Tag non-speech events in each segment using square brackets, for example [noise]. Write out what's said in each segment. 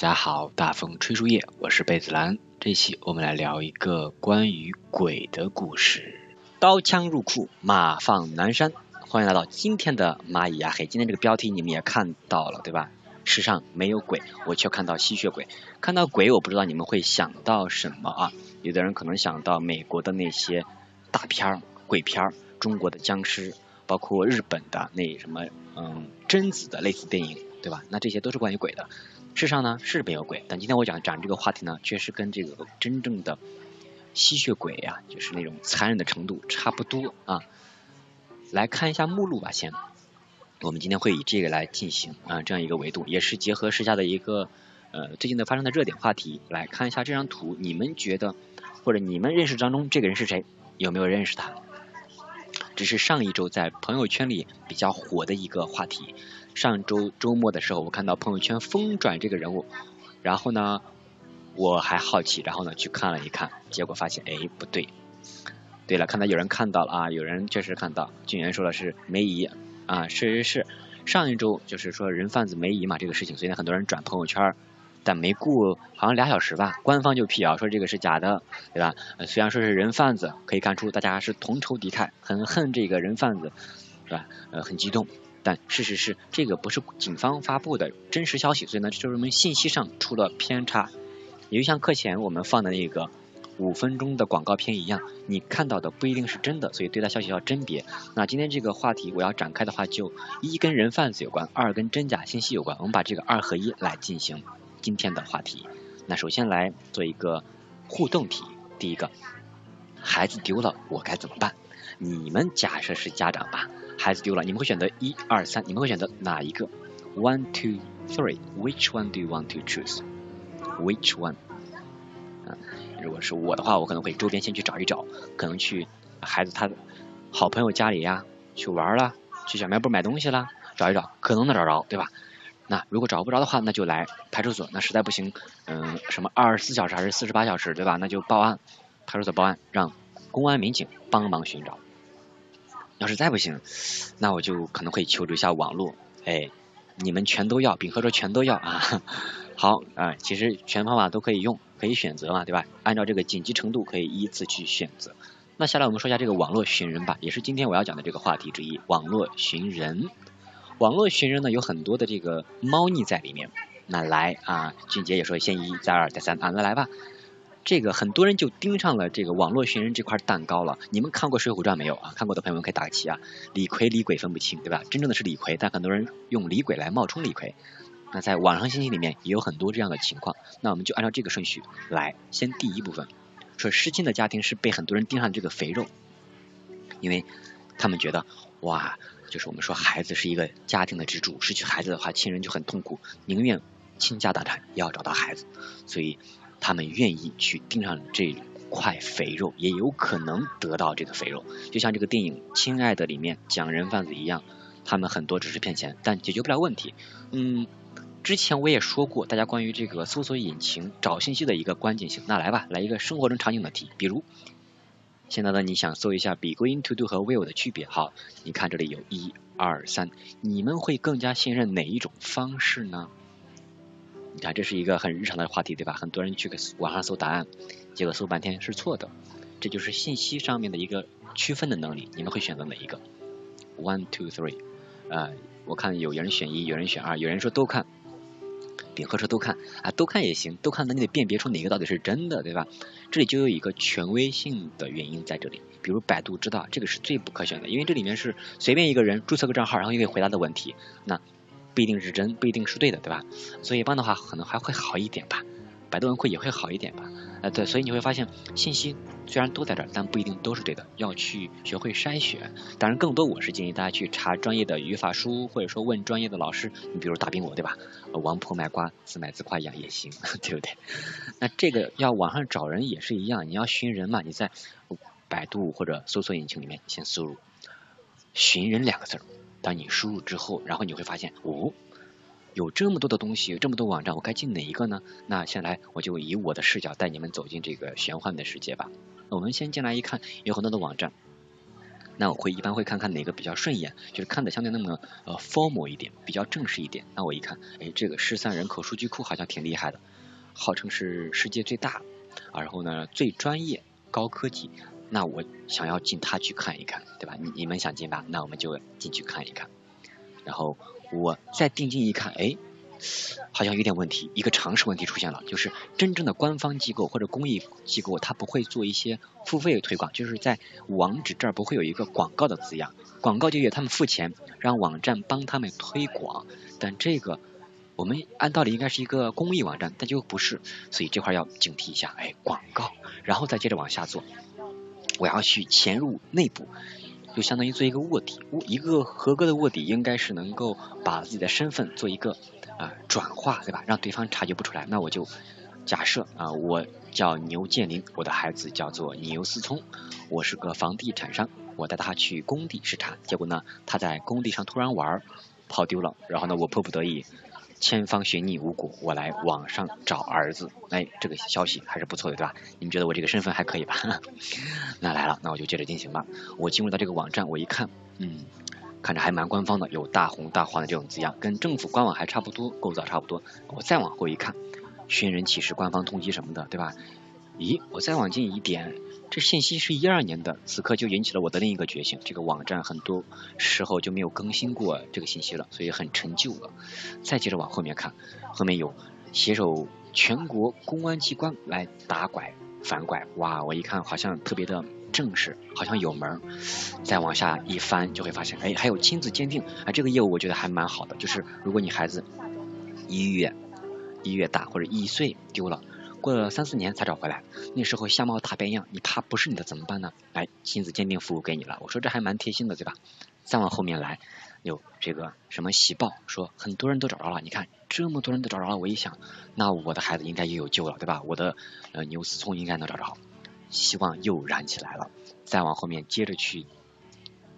大家好，大风吹树叶，我是贝子兰。这期我们来聊一个关于鬼的故事。刀枪入库，马放南山。欢迎来到今天的蚂蚁压黑。今天这个标题你们也看到了，对吧？世上没有鬼，我却看到吸血鬼。看到鬼，我不知道你们会想到什么啊？有的人可能想到美国的那些大片儿、鬼片儿，中国的僵尸，包括日本的那什么，嗯，贞子的类似电影，对吧？那这些都是关于鬼的。世上呢是没有鬼，但今天我讲讲这个话题呢，确实跟这个真正的吸血鬼呀，就是那种残忍的程度差不多啊。来看一下目录吧，先。我们今天会以这个来进行啊这样一个维度，也是结合时下的一个呃最近的发生的热点话题来看一下这张图，你们觉得或者你们认识当中这个人是谁？有没有认识他？这是上一周在朋友圈里比较火的一个话题。上周周末的时候，我看到朋友圈疯转这个人物，然后呢，我还好奇，然后呢去看了一看，结果发现，哎，不对。对了，看到有人看到了啊，有人确实看到，俊元说的是梅姨啊，是是是，上一周就是说人贩子梅姨嘛这个事情，所以呢很多人转朋友圈，但没过好像俩小时吧，官方就辟谣说这个是假的，对吧？虽然说是人贩子，可以看出大家是同仇敌忾，很恨这个人贩子，是吧？呃，很激动。但事实是，这个不是警方发布的真实消息，所以呢，就是我们信息上出了偏差。也就像课前我们放的那个五分钟的广告片一样，你看到的不一定是真的，所以对待消息要甄别。那今天这个话题我要展开的话，就一跟人贩子有关，二跟真假信息有关。我们把这个二合一来进行今天的话题。那首先来做一个互动题，第一个，孩子丢了我该怎么办？你们假设是家长吧。孩子丢了，你们会选择一二三，你们会选择哪一个？One, two, three. Which one do you want to choose? Which one? 如果是我的话，我可能会周边先去找一找，可能去孩子他好朋友家里呀，去玩了，去小卖部买东西了，找一找，可能能找着，对吧？那如果找不着的话，那就来派出所。那实在不行，嗯，什么二十四小时还是四十八小时，对吧？那就报案，派出所报案，让公安民警帮忙寻找。要是再不行，那我就可能会求助一下网络。哎，你们全都要，丙和说全都要啊。[laughs] 好啊，其实全方法都可以用，可以选择嘛，对吧？按照这个紧急程度可以依次去选择。那下来我们说一下这个网络寻人吧，也是今天我要讲的这个话题之一。网络寻人，网络寻人呢有很多的这个猫腻在里面。那来啊，俊杰也说先一再二再三啊，那来吧。这个很多人就盯上了这个网络寻人这块蛋糕了。你们看过《水浒传》没有啊？看过的朋友们可以打个旗啊。李逵、李鬼分不清，对吧？真正的是李逵，但很多人用李鬼来冒充李逵。那在网上信息里面也有很多这样的情况。那我们就按照这个顺序来，先第一部分，说失亲的家庭是被很多人盯上这个肥肉，因为他们觉得哇，就是我们说孩子是一个家庭的支柱，失去孩子的话，亲人就很痛苦，宁愿倾家荡产也要找到孩子，所以。他们愿意去盯上这块肥肉，也有可能得到这个肥肉。就像这个电影《亲爱的》里面讲人贩子一样，他们很多只是骗钱，但解决不了问题。嗯，之前我也说过，大家关于这个搜索引擎找信息的一个关键性。那来吧，来一个生活中场景的题，比如现在呢，你想搜一下 be going to do 和 will 的区别。好，你看这里有一二三，你们会更加信任哪一种方式呢？你看，这是一个很日常的话题，对吧？很多人去网上搜答案，结果搜半天是错的，这就是信息上面的一个区分的能力。你们会选择哪一个？One, two, three。啊，我看有人选一，有人选二，有人说都看，丙和说都看啊，都看也行，都看那你得辨别出哪个到底是真的，对吧？这里就有一个权威性的原因在这里，比如百度知道这个是最不可选的，因为这里面是随便一个人注册个账号，然后就可以回答的问题，那。不一定是真，不一定是对的，对吧？所以一般的话可能还会好一点吧。百度文库也会好一点吧，呃对，所以你会发现信息虽然都在这儿，但不一定都是对的，要去学会筛选。当然，更多我是建议大家去查专业的语法书，或者说问专业的老师。你比如大兵我对吧？王婆卖瓜，自卖自夸一样也行，[laughs] 对不对？那这个要网上找人也是一样，你要寻人嘛，你在百度或者搜索引擎里面先输入“寻人”两个字儿，当你输入之后，然后你会发现哦。有这么多的东西，这么多网站，我该进哪一个呢？那先来，我就以我的视角带你们走进这个玄幻的世界吧。我们先进来一看，有很多的网站，那我会一般会看看哪个比较顺眼，就是看的相对那么呃 formal 一点，比较正式一点。那我一看，哎，这个失散人口数据库好像挺厉害的，号称是世界最大，啊，然后呢最专业、高科技，那我想要进他去看一看，对吧？你你们想进吧？那我们就进去看一看，然后。我再定睛一看，哎，好像有点问题，一个常识问题出现了，就是真正的官方机构或者公益机构，它不会做一些付费推广，就是在网址这儿不会有一个广告的字样，广告就业他们付钱让网站帮他们推广，但这个我们按道理应该是一个公益网站，但就不是，所以这块要警惕一下，哎，广告，然后再接着往下做，我要去潜入内部。就相当于做一个卧底，一个合格的卧底应该是能够把自己的身份做一个啊转化，对吧？让对方察觉不出来。那我就假设啊，我叫牛建林，我的孩子叫做牛思聪，我是个房地产商，我带他去工地视察，结果呢，他在工地上突然玩跑丢了，然后呢，我迫不得已。千方寻觅无果，我来网上找儿子。哎，这个消息还是不错的，对吧？你们觉得我这个身份还可以吧？[laughs] 那来了，那我就接着进行吧。我进入到这个网站，我一看，嗯，看着还蛮官方的，有大红大黄的这种字样，跟政府官网还差不多，构造差不多。我再往后一看，寻人启事、官方通缉什么的，对吧？咦，我再往近一点。这信息是一二年的，此刻就引起了我的另一个觉醒。这个网站很多时候就没有更新过这个信息了，所以很陈旧了。再接着往后面看，后面有携手全国公安机关来打拐反拐，哇，我一看好像特别的正式，好像有门。再往下一翻，就会发现，哎，还有亲子鉴定，啊，这个业务我觉得还蛮好的。就是如果你孩子一月一月大或者一岁丢了。过了三四年才找回来，那时候相貌大变样，你怕不是你的怎么办呢？来，亲子鉴定服务给你了，我说这还蛮贴心的，对吧？再往后面来，有这个什么喜报，说很多人都找着了，你看这么多人都找着了，我一想，那我的孩子应该也有救了，对吧？我的呃牛思聪应该能找着，希望又燃起来了。再往后面接着去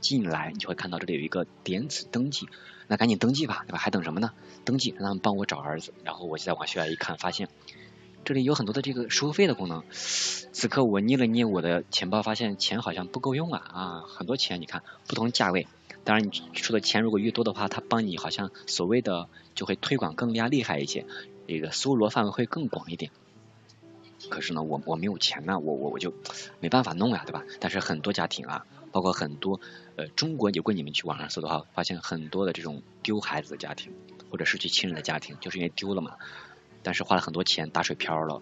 进来，你就会看到这里有一个点子登记，那赶紧登记吧，对吧？还等什么呢？登记让他们帮我找儿子，然后我就再往下一看，发现。这里有很多的这个收费的功能，此刻我捏了捏我的钱包，发现钱好像不够用啊啊，很多钱，你看不同价位，当然你出的钱如果越多的话，它帮你好像所谓的就会推广更加厉害一些，这个搜罗范围会更广一点。可是呢，我我没有钱呢，我我我就没办法弄呀，对吧？但是很多家庭啊，包括很多呃中国，如果你们去网上搜的话，发现很多的这种丢孩子的家庭或者失去亲人的家庭，就是因为丢了嘛。但是花了很多钱打水漂了，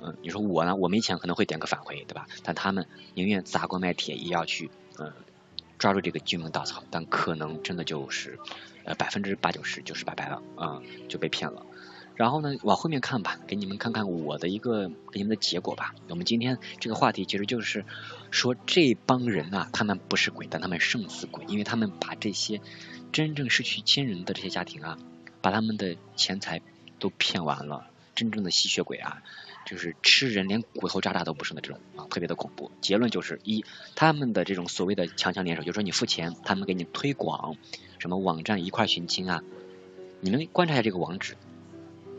嗯，你说我呢？我没钱可能会点个返回，对吧？但他们宁愿砸锅卖铁也要去，嗯，抓住这个救命稻草，但可能真的就是呃百分之八九十就是拜拜了，啊，就被骗了。然后呢，往后面看吧，给你们看看我的一个给你们的结果吧。我们今天这个话题其实就是说这帮人啊，他们不是鬼，但他们胜似鬼，因为他们把这些真正失去亲人的这些家庭啊，把他们的钱财。都骗完了，真正的吸血鬼啊，就是吃人连骨头渣渣都不剩的这种啊，特别的恐怖。结论就是一，他们的这种所谓的强强联手，就是说你付钱，他们给你推广什么网站一块寻亲啊，你们观察一下这个网址，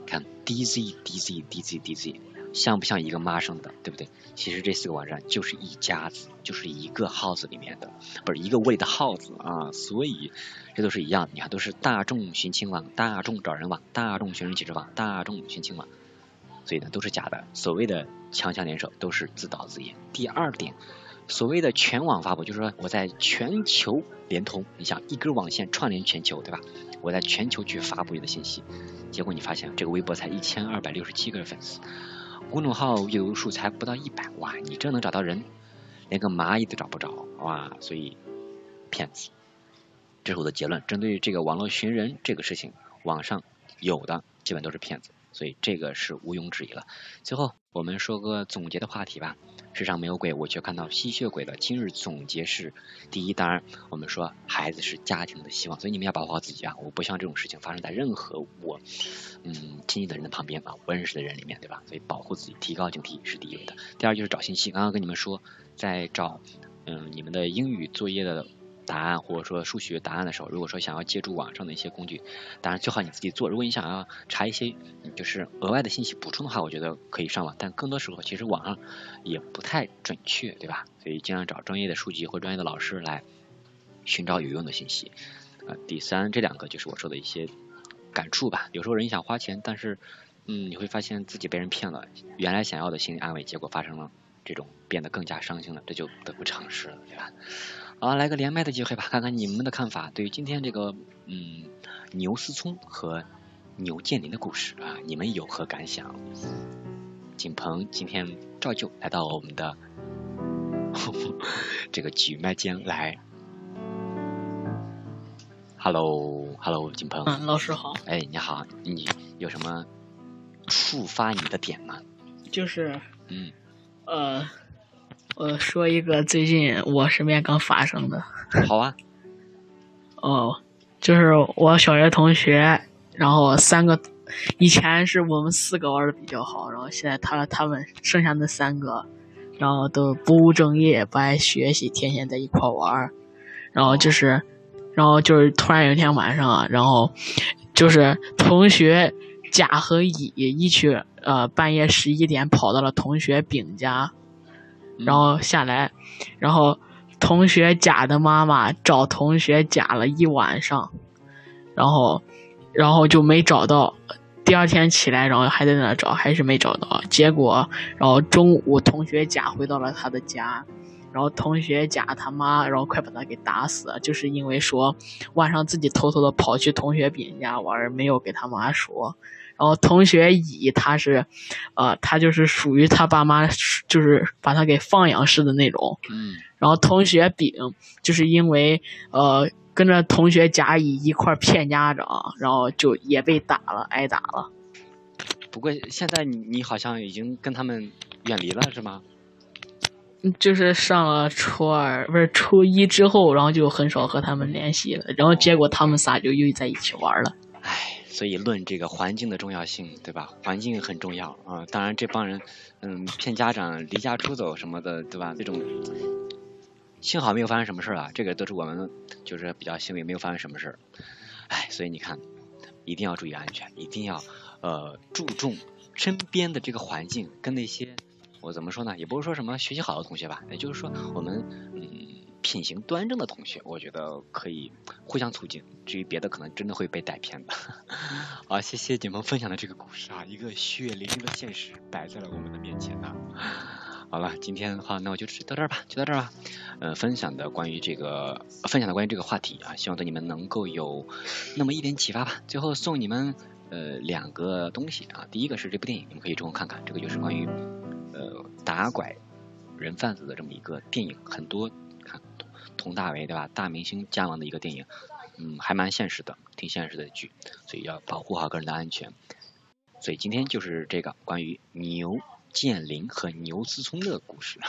看 D Z D Z D Z D Z。像不像一个妈生的，对不对？其实这四个网站就是一家子，就是一个号子里面的，不是一个窝里的耗子啊。所以这都是一样，你看都是大众寻亲网、大众找人网、大众寻人启事网、大众寻亲网，所以呢都是假的。所谓的强强联手都是自导自演。第二点，所谓的全网发布，就是说我在全球联通，你想一根网线串联全球，对吧？我在全球去发布你的信息，结果你发现这个微博才一千二百六十七个粉丝。公众号阅读数才不到一百哇，你这能找到人，连个蚂蚁都找不着哇，所以骗子。这是我的结论。针对这个网络寻人这个事情，网上有的基本都是骗子，所以这个是毋庸置疑了。最后我们说个总结的话题吧。世上没有鬼，我却看到吸血鬼了今日总结是：第一，当然我们说孩子是家庭的希望，所以你们要保护好自己啊！我不希望这种事情发生在任何我嗯亲近的人的旁边啊，不认识的人里面，对吧？所以保护自己，提高警惕是第一位的。第二就是找信息，刚刚跟你们说，在找嗯你们的英语作业的。答案或者说数学答案的时候，如果说想要借助网上的一些工具，当然最好你自己做。如果你想要查一些就是额外的信息补充的话，我觉得可以上网。但更多时候其实网上也不太准确，对吧？所以尽量找专业的书籍或专业的老师来寻找有用的信息。呃，第三这两个就是我说的一些感触吧。有时候人想花钱，但是嗯你会发现自己被人骗了，原来想要的心理安慰，结果发生了这种变得更加伤心了，这就得不偿失了，对吧？好，来个连麦的机会吧，看看你们的看法。对于今天这个嗯牛思聪和牛建林的故事啊，你们有何感想？景鹏今天照旧来到我们的 [laughs] 这个举麦间来。Hello，Hello，景鹏。嗯，老师好。哎，你好，你有什么触发你的点吗？就是。嗯。呃。我说一个最近我身边刚发生的。好啊。[laughs] 哦，就是我小学同学，然后三个，以前是我们四个玩的比较好，然后现在他他们剩下那三个，然后都不务正业，不爱学习，天天在一块玩然后就是，然后就是突然有一天晚上啊，然后就是同学甲和乙一起呃半夜十一点跑到了同学丙家。然后下来，然后同学甲的妈妈找同学甲了一晚上，然后，然后就没找到。第二天起来，然后还在那找，还是没找到。结果，然后中午同学甲回到了他的家，然后同学甲他妈，然后快把他给打死了，就是因为说晚上自己偷偷的跑去同学丙家玩，没有给他妈说。然后同学乙他是，呃，他就是属于他爸妈就是把他给放养式的那种。嗯。然后同学丙就是因为呃跟着同学甲乙一块骗家长，然后就也被打了，挨打了。不过现在你你好像已经跟他们远离了是吗？就是上了初二不是初一之后，然后就很少和他们联系了，然后结果他们仨就又在一起玩了。唉。所以论这个环境的重要性，对吧？环境很重要啊。当然这帮人，嗯，骗家长、离家出走什么的，对吧？这种幸好没有发生什么事儿啊。这个都是我们就是比较幸运，没有发生什么事儿。哎，所以你看，一定要注意安全，一定要呃注重身边的这个环境，跟那些我怎么说呢？也不是说什么学习好的同学吧，也就是说我们嗯。品行端正的同学，我觉得可以互相促进。至于别的，可能真的会被带偏的。[laughs] 好，谢谢你们分享的这个故事啊，一个血淋淋的现实摆在了我们的面前呢。[laughs] 好了，今天的话，那我就到这儿吧，就到这儿吧。呃，分享的关于这个，分享的关于这个话题啊，希望对你们能够有那么一点启发吧。最后送你们呃两个东西啊，第一个是这部电影，你们可以中午看看，这个就是关于呃打拐人贩子的这么一个电影，很多。佟大为对吧？大明星加盟的一个电影，嗯，还蛮现实的，挺现实的剧，所以要保护好个人的安全。所以今天就是这个关于牛建林和牛思聪的故事。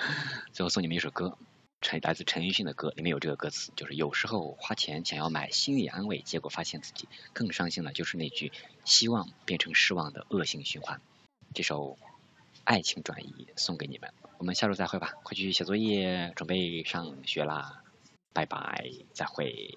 [laughs] 最后送你们一首歌，陈来自陈奕迅的歌，里面有这个歌词，就是有时候花钱想要买心理安慰，结果发现自己更伤心了，就是那句希望变成失望的恶性循环。这首。爱情转移送给你们，我们下周再会吧，快去写作业，准备上学啦，拜拜，再会。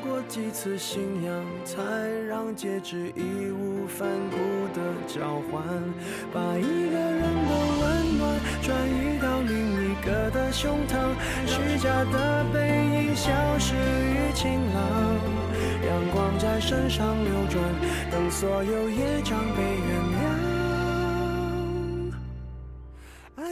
过几次信仰，才让戒指义无反顾的交换。把一个人的温暖转移到另一个的胸膛，虚假的背影消失于晴朗，阳光在身上流转，等所有业障被原